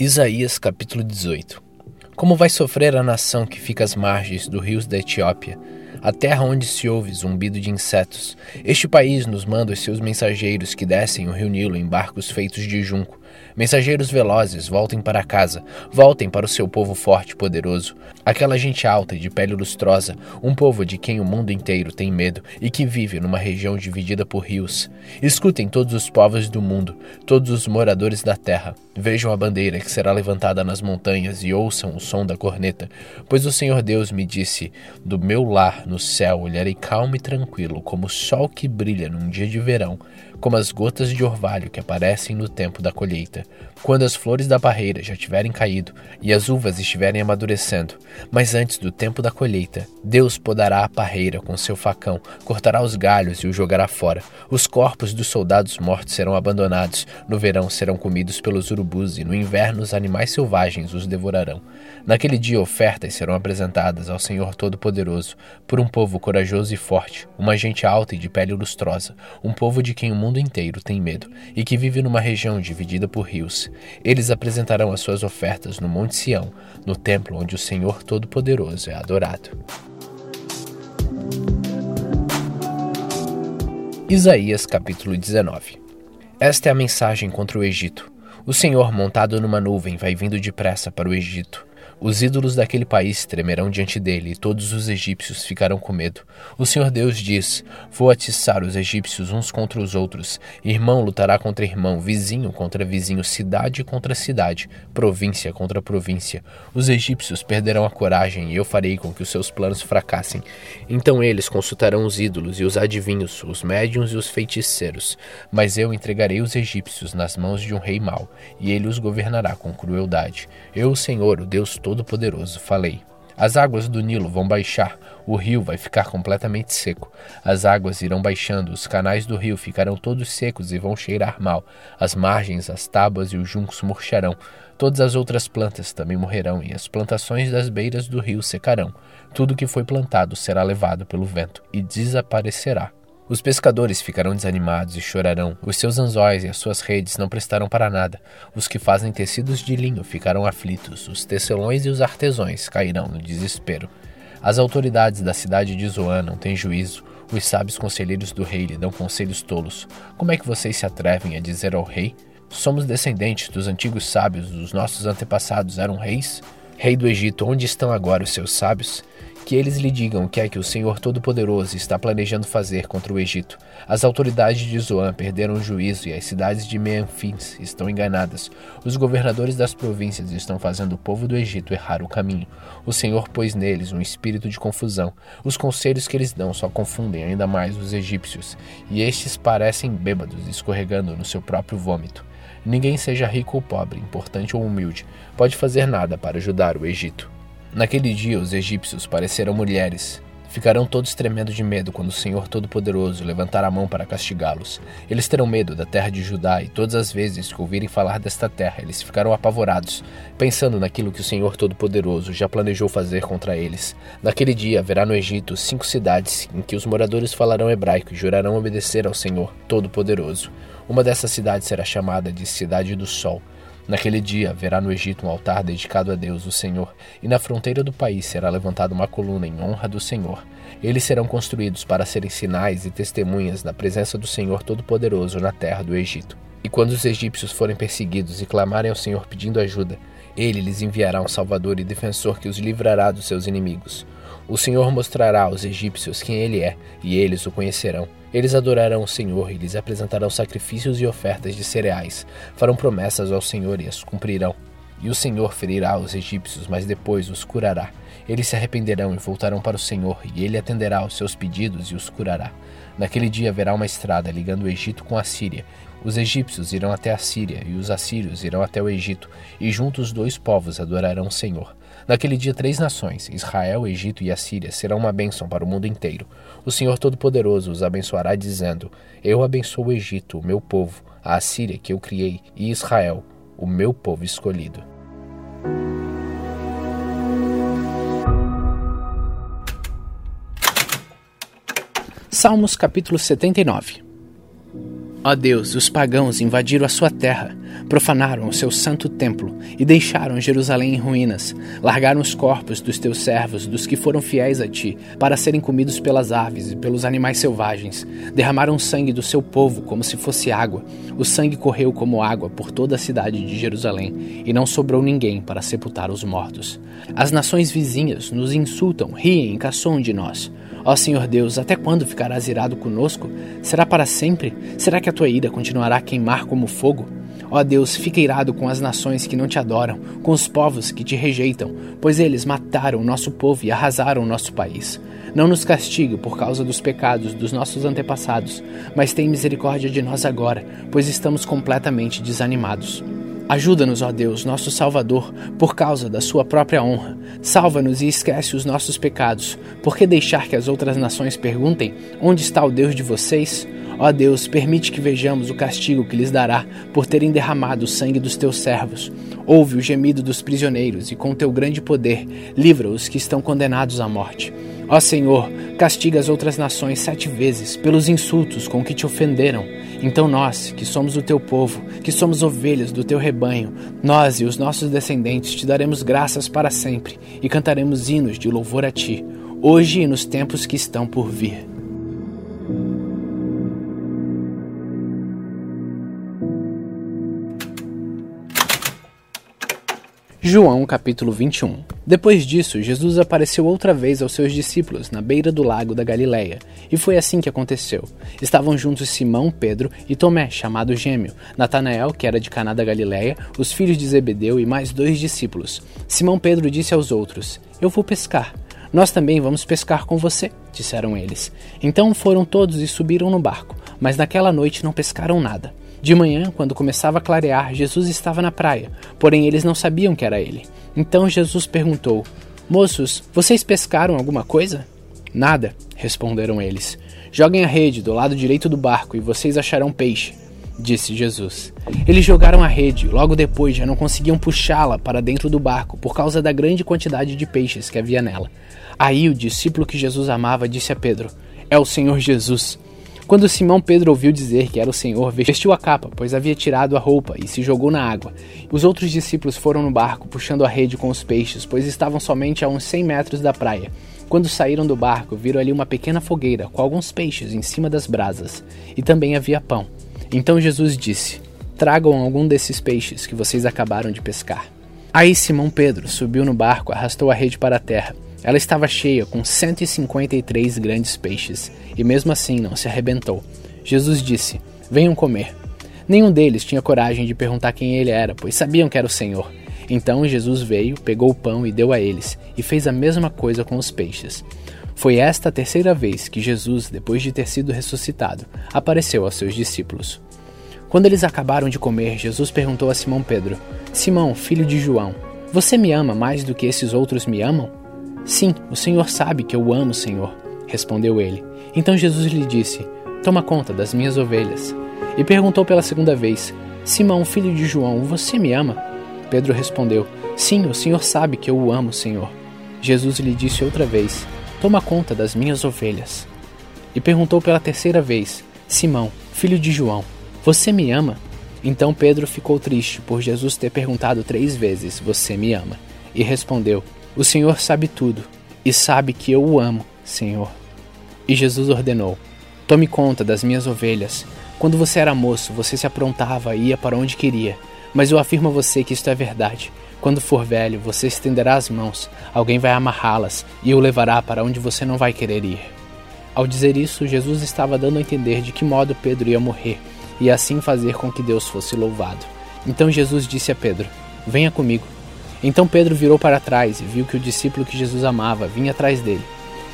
Isaías capítulo 18 Como vai sofrer a nação que fica às margens dos rios da Etiópia, a terra onde se ouve zumbido de insetos? Este país nos manda os seus mensageiros que descem o rio Nilo em barcos feitos de junco, Mensageiros velozes, voltem para casa, voltem para o seu povo forte e poderoso, aquela gente alta e de pele lustrosa, um povo de quem o mundo inteiro tem medo e que vive numa região dividida por rios. Escutem todos os povos do mundo, todos os moradores da terra, vejam a bandeira que será levantada nas montanhas e ouçam o som da corneta, pois o Senhor Deus me disse: Do meu lar no céu. Olharei calmo e tranquilo, como o sol que brilha num dia de verão como as gotas de orvalho que aparecem no tempo da colheita, quando as flores da parreira já tiverem caído e as uvas estiverem amadurecendo. Mas antes do tempo da colheita, Deus podará a parreira com seu facão, cortará os galhos e o jogará fora. Os corpos dos soldados mortos serão abandonados, no verão serão comidos pelos urubus e no inverno os animais selvagens os devorarão. Naquele dia ofertas serão apresentadas ao Senhor Todo-Poderoso por um povo corajoso e forte, uma gente alta e de pele lustrosa, um povo de quem o mundo mundo inteiro tem medo e que vive numa região dividida por rios. Eles apresentarão as suas ofertas no Monte Sião, no templo onde o Senhor Todo-Poderoso é adorado. Isaías capítulo 19 Esta é a mensagem contra o Egito. O Senhor, montado numa nuvem, vai vindo depressa para o Egito. Os ídolos daquele país tremerão diante dele, e todos os egípcios ficarão com medo. O Senhor Deus diz: Vou atiçar os egípcios uns contra os outros. Irmão lutará contra irmão, vizinho contra vizinho, cidade contra cidade, província contra província. Os egípcios perderão a coragem, e eu farei com que os seus planos fracassem. Então eles consultarão os ídolos e os adivinhos, os médiuns e os feiticeiros. Mas eu entregarei os egípcios nas mãos de um rei mau, e ele os governará com crueldade. Eu, o Senhor, o Deus todo Todo-Poderoso, falei: As águas do Nilo vão baixar, o rio vai ficar completamente seco. As águas irão baixando, os canais do rio ficarão todos secos e vão cheirar mal. As margens, as tábuas e os juncos murcharão. Todas as outras plantas também morrerão, e as plantações das beiras do rio secarão. Tudo que foi plantado será levado pelo vento e desaparecerá. Os pescadores ficarão desanimados e chorarão. Os seus anzóis e as suas redes não prestarão para nada. Os que fazem tecidos de linho ficarão aflitos. Os tecelões e os artesãos cairão no desespero. As autoridades da cidade de Zoan não têm juízo. Os sábios conselheiros do rei lhe dão conselhos tolos. Como é que vocês se atrevem a dizer ao rei? Somos descendentes dos antigos sábios, dos nossos antepassados eram reis? Rei do Egito, onde estão agora os seus sábios? Que eles lhe digam o que é que o Senhor Todo-Poderoso está planejando fazer contra o Egito. As autoridades de Zoan perderam o juízo e as cidades de Memphis estão enganadas. Os governadores das províncias estão fazendo o povo do Egito errar o caminho. O Senhor pôs neles um espírito de confusão. Os conselhos que eles dão só confundem ainda mais os egípcios, e estes parecem bêbados escorregando no seu próprio vômito. Ninguém seja rico ou pobre, importante ou humilde, pode fazer nada para ajudar o Egito. Naquele dia, os egípcios parecerão mulheres. Ficarão todos tremendo de medo quando o Senhor Todo-Poderoso levantar a mão para castigá-los. Eles terão medo da terra de Judá, e todas as vezes que ouvirem falar desta terra, eles ficarão apavorados, pensando naquilo que o Senhor Todo-Poderoso já planejou fazer contra eles. Naquele dia haverá no Egito cinco cidades em que os moradores falarão hebraico e jurarão obedecer ao Senhor Todo-Poderoso. Uma dessas cidades será chamada de Cidade do Sol. Naquele dia haverá no Egito um altar dedicado a Deus, o Senhor, e na fronteira do país será levantada uma coluna em honra do Senhor. Eles serão construídos para serem sinais e testemunhas da presença do Senhor Todo-Poderoso na terra do Egito. E quando os egípcios forem perseguidos e clamarem ao Senhor pedindo ajuda, ele lhes enviará um Salvador e defensor que os livrará dos seus inimigos. O Senhor mostrará aos egípcios quem ele é, e eles o conhecerão. Eles adorarão o Senhor e lhes apresentarão sacrifícios e ofertas de cereais. Farão promessas ao Senhor e as cumprirão. E o Senhor ferirá os egípcios, mas depois os curará. Eles se arrependerão e voltarão para o Senhor, e ele atenderá aos seus pedidos e os curará. Naquele dia haverá uma estrada ligando o Egito com a Síria. Os egípcios irão até a Síria, e os assírios irão até o Egito, e juntos os dois povos adorarão o Senhor. Naquele dia, três nações, Israel, Egito e Assíria, serão uma bênção para o mundo inteiro. O Senhor Todo-Poderoso os abençoará, dizendo: Eu abençoo o Egito, o meu povo, a Assíria, que eu criei, e Israel, o meu povo escolhido. Salmos capítulo 79 Ó Deus, os pagãos invadiram a sua terra, profanaram o seu santo templo e deixaram Jerusalém em ruínas. Largaram os corpos dos teus servos, dos que foram fiéis a ti, para serem comidos pelas aves e pelos animais selvagens. Derramaram sangue do seu povo como se fosse água. O sangue correu como água por toda a cidade de Jerusalém, e não sobrou ninguém para sepultar os mortos. As nações vizinhas nos insultam, riem e caçoam de nós. Ó Senhor Deus, até quando ficarás irado conosco? Será para sempre? Será que a tua ira continuará a queimar como fogo? Ó Deus, fica irado com as nações que não te adoram, com os povos que te rejeitam, pois eles mataram o nosso povo e arrasaram o nosso país. Não nos castigue por causa dos pecados dos nossos antepassados, mas tem misericórdia de nós agora, pois estamos completamente desanimados. Ajuda-nos, ó Deus, nosso Salvador, por causa da Sua própria honra. Salva-nos e esquece os nossos pecados. Por que deixar que as outras nações perguntem: onde está o Deus de vocês? Ó Deus, permite que vejamos o castigo que lhes dará por terem derramado o sangue dos teus servos. Ouve o gemido dos prisioneiros e, com teu grande poder, livra os que estão condenados à morte. Ó Senhor, castiga as outras nações sete vezes pelos insultos com que te ofenderam. Então nós, que somos o teu povo, que somos ovelhas do teu rebanho, nós e os nossos descendentes te daremos graças para sempre e cantaremos hinos de louvor a ti, hoje e nos tempos que estão por vir. João capítulo 21 Depois disso, Jesus apareceu outra vez aos seus discípulos na beira do lago da Galileia. E foi assim que aconteceu. Estavam juntos Simão, Pedro e Tomé, chamado Gêmeo, Natanael, que era de Caná da Galileia, os filhos de Zebedeu e mais dois discípulos. Simão Pedro disse aos outros: Eu vou pescar. Nós também vamos pescar com você, disseram eles. Então foram todos e subiram no barco, mas naquela noite não pescaram nada. De manhã, quando começava a clarear, Jesus estava na praia, porém eles não sabiam que era ele. Então Jesus perguntou: Moços, vocês pescaram alguma coisa? Nada, responderam eles. Joguem a rede do lado direito do barco e vocês acharão peixe, disse Jesus. Eles jogaram a rede, logo depois já não conseguiam puxá-la para dentro do barco por causa da grande quantidade de peixes que havia nela. Aí o discípulo que Jesus amava disse a Pedro: É o Senhor Jesus. Quando Simão Pedro ouviu dizer que era o Senhor, vestiu a capa, pois havia tirado a roupa, e se jogou na água. Os outros discípulos foram no barco, puxando a rede com os peixes, pois estavam somente a uns 100 metros da praia. Quando saíram do barco, viram ali uma pequena fogueira com alguns peixes em cima das brasas, e também havia pão. Então Jesus disse: Tragam algum desses peixes que vocês acabaram de pescar. Aí Simão Pedro subiu no barco, arrastou a rede para a terra ela estava cheia com 153 grandes peixes, e mesmo assim não se arrebentou. Jesus disse: Venham comer. Nenhum deles tinha coragem de perguntar quem ele era, pois sabiam que era o Senhor. Então Jesus veio, pegou o pão e deu a eles, e fez a mesma coisa com os peixes. Foi esta a terceira vez que Jesus, depois de ter sido ressuscitado, apareceu aos seus discípulos. Quando eles acabaram de comer, Jesus perguntou a Simão Pedro: Simão, filho de João, você me ama mais do que esses outros me amam? Sim, o Senhor sabe que eu o amo, Senhor, respondeu ele. Então Jesus lhe disse: Toma conta das minhas ovelhas. E perguntou pela segunda vez: Simão, filho de João, você me ama? Pedro respondeu: Sim, o Senhor sabe que eu o amo, Senhor. Jesus lhe disse outra vez: Toma conta das minhas ovelhas. E perguntou pela terceira vez: Simão, filho de João, você me ama? Então Pedro ficou triste por Jesus ter perguntado três vezes: Você me ama? E respondeu: o Senhor sabe tudo e sabe que eu o amo, Senhor. E Jesus ordenou: Tome conta das minhas ovelhas. Quando você era moço, você se aprontava e ia para onde queria. Mas eu afirmo a você que isto é verdade. Quando for velho, você estenderá as mãos, alguém vai amarrá-las e o levará para onde você não vai querer ir. Ao dizer isso, Jesus estava dando a entender de que modo Pedro ia morrer e assim fazer com que Deus fosse louvado. Então Jesus disse a Pedro: Venha comigo. Então Pedro virou para trás e viu que o discípulo que Jesus amava vinha atrás dele.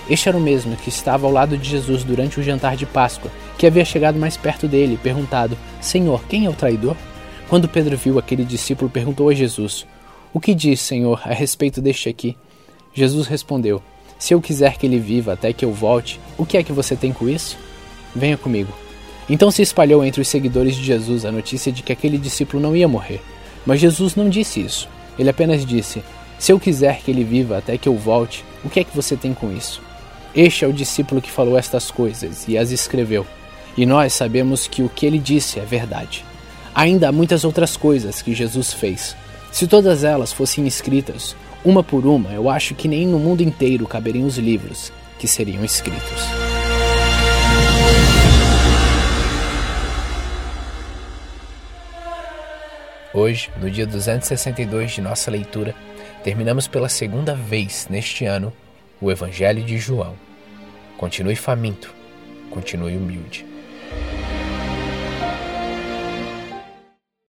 Este era o mesmo que estava ao lado de Jesus durante o jantar de Páscoa, que havia chegado mais perto dele e perguntado: Senhor, quem é o traidor? Quando Pedro viu aquele discípulo, perguntou a Jesus: O que diz, Senhor, a respeito deste aqui? Jesus respondeu: Se eu quiser que ele viva até que eu volte, o que é que você tem com isso? Venha comigo. Então se espalhou entre os seguidores de Jesus a notícia de que aquele discípulo não ia morrer. Mas Jesus não disse isso. Ele apenas disse: Se eu quiser que ele viva até que eu volte, o que é que você tem com isso? Este é o discípulo que falou estas coisas e as escreveu. E nós sabemos que o que ele disse é verdade. Ainda há muitas outras coisas que Jesus fez. Se todas elas fossem escritas, uma por uma, eu acho que nem no mundo inteiro caberiam os livros que seriam escritos. Hoje, no dia 262 de nossa leitura, terminamos pela segunda vez neste ano o Evangelho de João. Continue faminto, continue humilde.